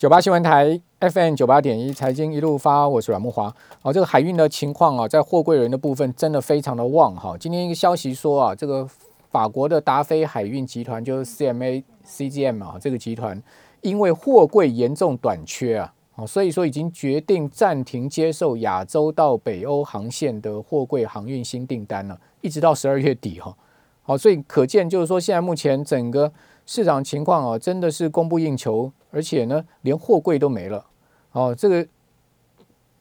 九八新闻台 FM 九八点一财经一路发，我是阮木华。哦，这个海运的情况啊，在货柜人的部分真的非常的旺哈。今天一个消息说啊，这个法国的达菲海运集团就是 CMA CGM 啊，这个集团因为货柜严重短缺啊，哦，所以说已经决定暂停接受亚洲到北欧航线的货柜航运新订单了，一直到十二月底哈。好，所以可见就是说，现在目前整个市场情况啊，真的是供不应求。而且呢，连货柜都没了哦。这个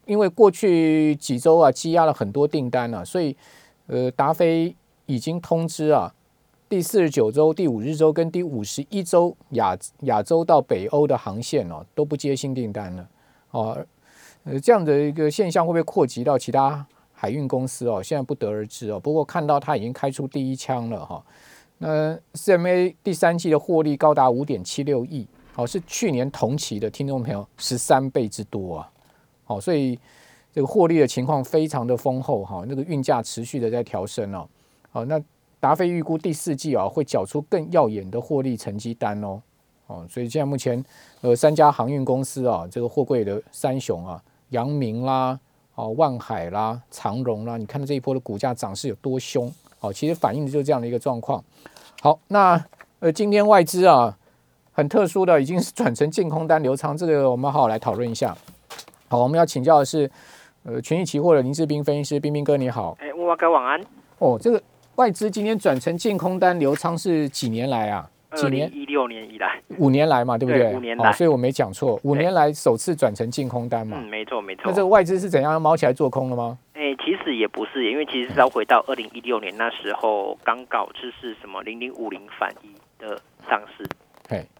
因为过去几周啊，积压了很多订单了，所以呃，达飞已经通知啊，第四十九周、第五日周跟第五十一周亚亚洲到北欧的航线哦，都不接新订单了哦。呃，这样的一个现象会不会扩及到其他海运公司哦？现在不得而知哦。不过看到他已经开出第一枪了哈。那 CMA 第三季的获利高达五点七六亿。哦，是去年同期的听众朋友十三倍之多啊！好，所以这个获利的情况非常的丰厚哈，那个运价持续的在调升哦。好，那达菲预估第四季啊会缴出更耀眼的获利成绩单哦。哦，所以现在目前呃三家航运公司啊，这个货柜的三雄啊，阳明啦、哦万海啦、长荣啦，你看到这一波的股价涨势有多凶？哦，其实反映的就是这样的一个状况。好，那呃今天外资啊。很特殊的，已经是转成净空单流仓，这个我们好好来讨论一下。好，我们要请教的是，呃，权益期货的林志斌分析师，斌斌哥你好。哎，沃哥晚安。哦，这个外资今天转成净空单流仓是几年来啊？几年？一六年以来。五年来嘛，对不对？五年来，所以我没讲错，五年来首次转成净空单嘛。嗯，没错没错。那这个外资是怎样猫起来做空了吗？哎，其实也不是，因为其实是要回到二零一六年那时候刚搞就是什么零零五零反一的上市。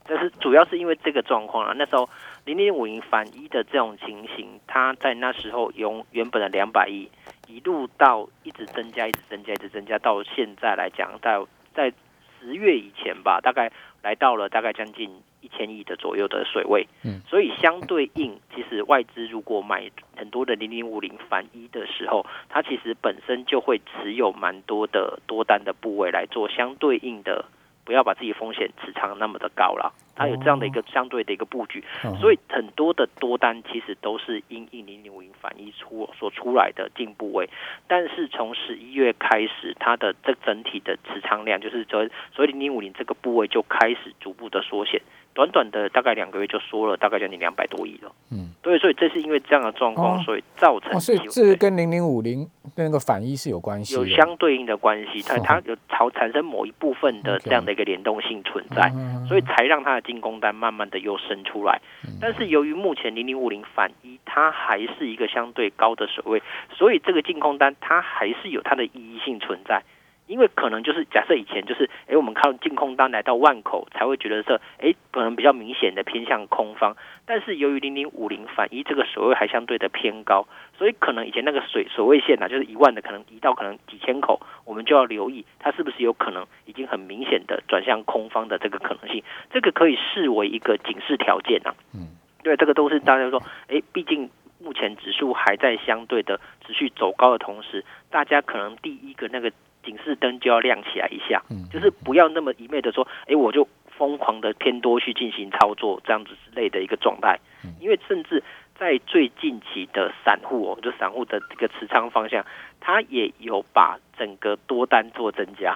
但是主要是因为这个状况啊，那时候零零五零反一的这种情形，它在那时候由原本的两百亿一路到一直增加，一直增加，一直增加，到现在来讲，在在十月以前吧，大概来到了大概将近一千亿的左右的水位。嗯，所以相对应，其实外资如果买很多的零零五零反一的时候，它其实本身就会持有蛮多的多单的部位来做相对应的。不要把自己风险持仓那么的高了，它有这样的一个相对的一个布局，所以很多的多单其实都是因应零零五零反一出所出来的进步位，但是从十一月开始，它的这整体的持仓量就是所所以零零五零这个部位就开始逐步的缩减。短短的大概两个月就缩了大概将近两百多亿了。嗯，对，所以这是因为这样的状况，所以造成。所以这跟零零五零那个反一是有关系，有相对应的关系，它它有朝产生某一部分的这样的一个联动性存在，所以才让它的进攻单慢慢的又生出来。但是由于目前零零五零反一它还是一个相对高的水位，所以这个进攻单它还是有它的意义性存在。因为可能就是假设以前就是，哎，我们靠净空单来到万口才会觉得说，哎，可能比较明显的偏向空方。但是由于零零五零反一这个水位还相对的偏高，所以可能以前那个水水位线呢，就是一万的，可能移到可能几千口，我们就要留意它是不是有可能已经很明显的转向空方的这个可能性。这个可以视为一个警示条件呐。嗯，对，这个都是大家说，哎，毕竟目前指数还在相对的持续走高的同时，大家可能第一个那个。警示灯就要亮起来一下，就是不要那么一昧的说，哎，我就疯狂的偏多去进行操作，这样子之类的一个状态。因为甚至在最近期的散户哦，就散户的这个持仓方向，他也有把整个多单做增加，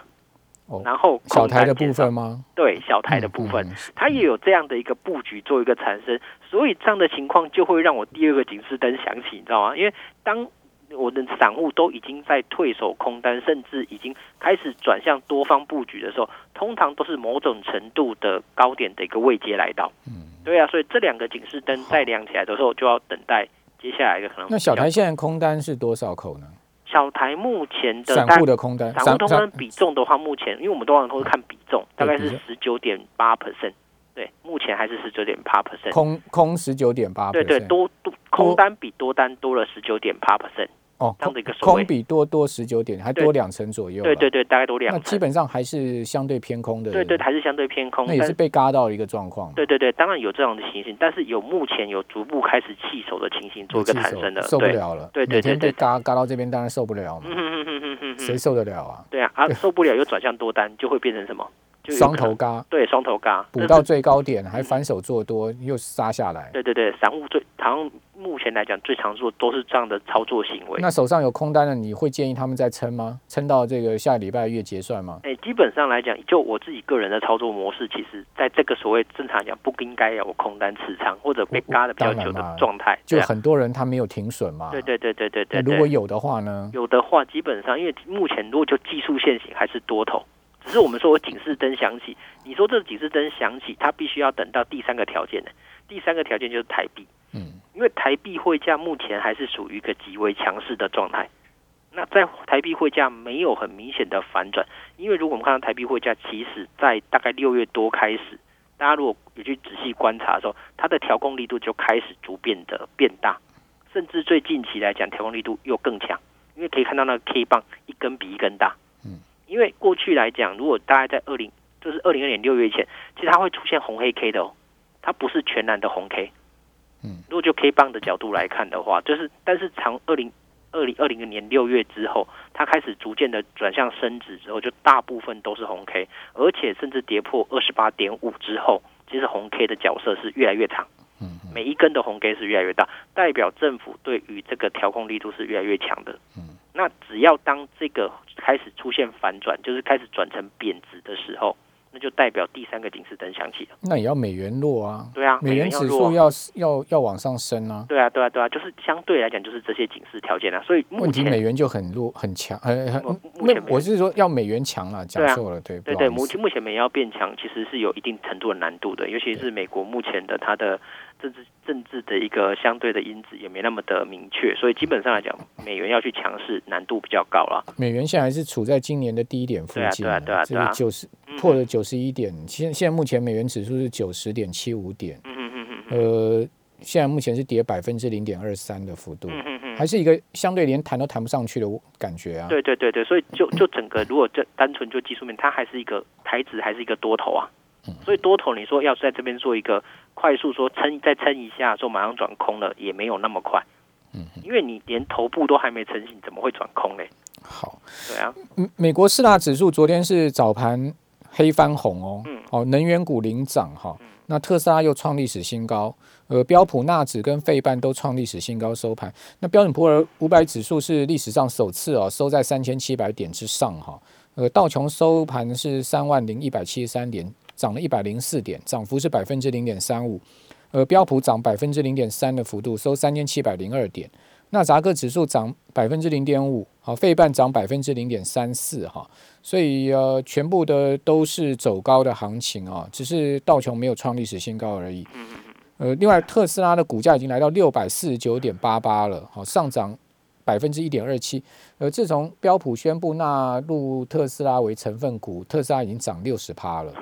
然后小台的部分吗？对，小台的部分，它也有这样的一个布局做一个产生，所以这样的情况就会让我第二个警示灯响起，你知道吗？因为当我的散户都已经在退守空单，甚至已经开始转向多方布局的时候，通常都是某种程度的高点的一个位阶来到。嗯，对啊，所以这两个警示灯再亮起来的时候，就要等待接下来的可能。那小台现在空单是多少口呢？小台目前的散户的空单，散户空单比重的话，目前因为我们多少都是看比重，大概是十九点八 percent。对，目前还是十九点八 percent。空空十九点八。对对，多多空单比多单多了十九点八 percent。哦，这样的一个空比多多十九点，还多两成左右。对对对，大概多两。那基本上还是相对偏空的。对对，还是相对偏空。那也是被嘎到一个状况。对对对，当然有这样的情形，但是有目前有逐步开始弃守的情形，做一个产生的，受不了了。对对对，被嘎嘎到这边，当然受不了嘛。谁受得了啊？对啊，啊受不了又转向多单，就会变成什么？双头嘎对双头嘎补到最高点，还反手做多，又杀下来。对对对，散户最好像目前来讲最常做都是这样的操作行为。那手上有空单的，你会建议他们再撑吗？撑到这个下礼拜月结算吗？哎，基本上来讲，就我自己个人的操作模式，其实在这个所谓正常来讲不应该有空单持仓或者被我嘎的比较久的状态。就很多人他没有停损嘛。对对对对对对如果有的话呢？有的话，基本上因为目前如果就技术线型还是多头，只是我们说我警示灯响起，你说这个警示灯响起，它必须要等到第三个条件呢。第三个条件就是台币，嗯，因为台币汇价目前还是属于一个极为强势的状态。那在台币汇价没有很明显的反转，因为如果我们看到台币汇价，其实在大概六月多开始，大家如果有去仔细观察的时候，它的调控力度就开始逐渐的变大，甚至最近期来讲，调控力度又更强，因为可以看到那个 K 棒一根比一根大。嗯，因为过去来讲，如果大概在二零就是二零二年六月前，其实它会出现红黑 K 的哦，它不是全然的红 K。嗯，如果就 K 棒的角度来看的话，就是但是从二零二零二零年六月之后，它开始逐渐的转向升值之后，就大部分都是红 K，而且甚至跌破二十八点五之后，其实红 K 的角色是越来越长。嗯每一根的红 K 是越来越大，代表政府对于这个调控力度是越来越强的。嗯，那只要当这个开始出现反转，就是开始转成贬值的时候，就代表第三个警示灯响起了。那也要美元弱啊，对啊，美元指数要要要往上升啊。对啊，对啊，对啊，就是相对来讲就是这些警示条件啊。所以目问题美元就很弱很强，很很目前我是说要美元强了，讲错了，对，对对，目前目前美元要变强，其实是有一定程度的难度的，尤其是美国目前的它的政治政治的一个相对的因子也没那么的明确，所以基本上来讲，美元要去强势难度比较高了。美元现在还是处在今年的低点附近对啊对啊对啊这个九十嗯破了九十一点，现现在目前美元指数是九十点七五点，嗯嗯嗯嗯呃，现在目前是跌百分之零点二三的幅度，嗯嗯嗯，还是一个相对连弹都弹不上去的感觉啊。对对对对，所以就就整个如果这单纯就技术面，它还是一个台指还是一个多头啊。所以多头你说要在这边做一个快速说撑再撑一下，说马上转空了，也没有那么快。嗯，因为你连头部都还没成型，怎么会转空嘞？好，对啊，嗯美国四大指数昨天是早盘黑翻红哦，嗯哦，能源股领涨哈，那特斯拉又创历史新高，呃，标普纳指跟费半都创历史新高收盘，那标准普尔五百指数是历史上首次哦收在三千七百点之上哈，呃，道琼收盘是三万零一百七十三点，涨了一百零四点，涨幅是百分之零点三五，呃，标普涨百分之零点三的幅度，收三千七百零二点。纳扎克指数涨百分之零点五，好，费半涨百分之零点三四哈，所以呃，全部的都是走高的行情啊，只是道琼没有创历史新高而已。呃，另外特斯拉的股价已经来到六百四十九点八八了，好，上涨百分之一点二七。呃，自从标普宣布纳入特斯拉为成分股，特斯拉已经涨六十趴了，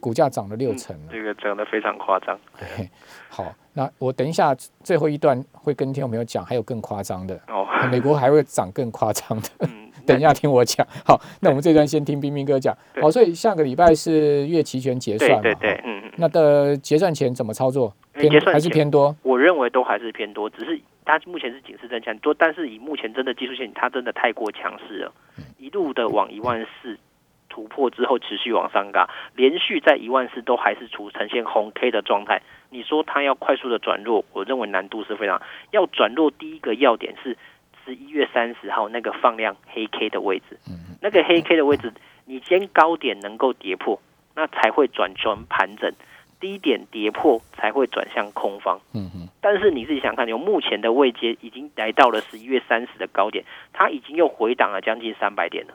股价涨了六成了。这个涨得非常夸张。对，好，那我等一下最后一段会跟听众朋友讲，还有更夸张的，哦，美国还会涨更夸张的。嗯，等一下听我讲。好，那我们这段先听冰冰哥讲。对好，所以下个礼拜是月期权结算嘛？对对对哈，嗯嗯，那的结算前怎么操作？偏还是偏多？我认为都还是偏多，只是它目前是警示增强多，但是以目前真的技术线，它真的太过强势了，一路的往一万四突破之后持续往上嘎，连续在一万四都还是处呈现红 K 的状态。你说它要快速的转弱，我认为难度是非常。要转弱，第一个要点是十一月三十号那个放量黑 K 的位置，那个黑 K 的位置，你先高点能够跌破，那才会转成盘整。低点跌破才会转向空方，嗯哼，但是你自己想看，有目前的位阶已经来到了十一月三十的高点，它已经又回档了将近三百点了，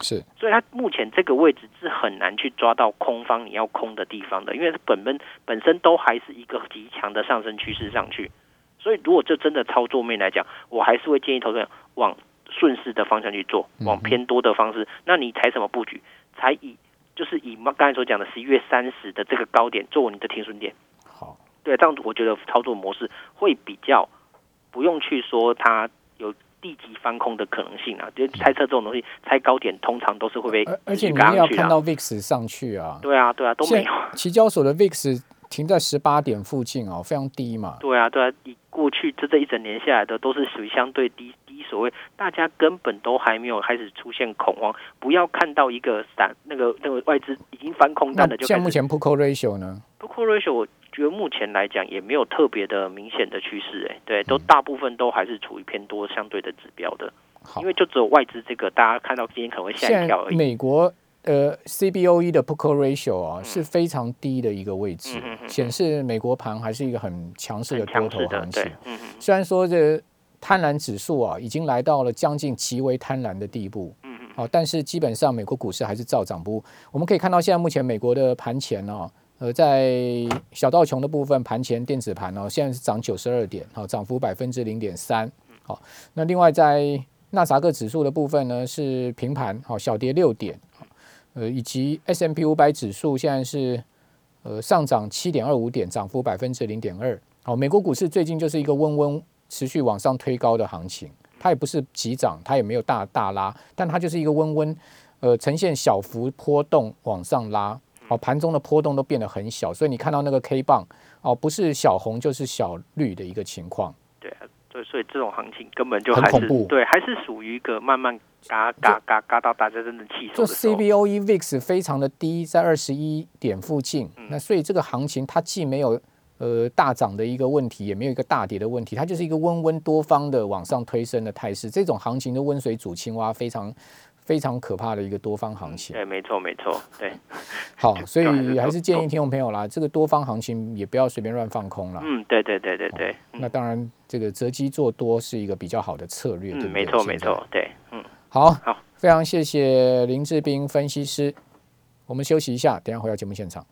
是。所以它目前这个位置是很难去抓到空方你要空的地方的，因为它本本本身都还是一个极强的上升趋势上去，所以如果这真的操作面来讲，我还是会建议投资人往顺势的方向去做，往偏多的方式，那你采什么布局？才以就是以刚才所讲的十一月三十的这个高点作为你的停损点。好，对，这样我觉得操作模式会比较不用去说它有地级翻空的可能性啊。就是猜测这种东西，猜高点通常都是会被而而且你。要看到 VIX 上去啊。对啊，对啊，都没有。期交所的 VIX 停在十八点附近哦，非常低嘛。对啊，对啊，你过去这这一整年下来的都是属于相对低低，所谓大家根本都还没有开始出现恐慌，不要看到一个散那个那个外资已经翻空单的就。像目前 Put Call Ratio 呢？Put Call Ratio 我觉得目前来讲也没有特别的明显的趋势，哎，对，都大部分都还是处于偏多相对的指标的。因为就只有外资这个大家看到今天可能会吓一跳而已。美国。呃，CBOE 的 Put Call Ratio 啊是非常低的一个位置，显示美国盘还是一个很强势的多头行情。虽然说这贪婪指数啊已经来到了将近极为贪婪的地步，嗯嗯，好，但是基本上美国股市还是照涨不误。我们可以看到，现在目前美国的盘前呢，呃，在小道琼的部分盘前电子盘呢，现在是涨九十二点，好，涨幅百分之零点三。好，那另外在纳萨克指数的部分呢是平盘，好，小跌六点。呃，以及 S M P 五百指数现在是呃上涨七点二五点，涨幅百分之零点二。好，美国股市最近就是一个温温持续往上推高的行情，它也不是急涨，它也没有大大拉，但它就是一个温温呃呈现小幅波动往上拉。好，盘中的波动都变得很小，所以你看到那个 K 棒哦，不是小红就是小绿的一个情况。所以这种行情根本就还是对，还是属于一个慢慢。嘎嘎嘎嘎到大家真的气就 CBOE VIX 非常的低，在二十一点附近。那所以这个行情它既没有呃大涨的一个问题，也没有一个大跌的问题，它就是一个温温多方的往上推升的态势。这种行情的温水煮青蛙，非常非常可怕的一个多方行情。对，没错没错，对。好，所以还是建议听众朋友啦，这个多方行情也不要随便乱放空了。嗯，对对对对对。那当然，这个择机做多是一个比较好的策略。嗯，没错没错，对，嗯。好好，非常谢谢林志斌分析师。我们休息一下，等下回到节目现场。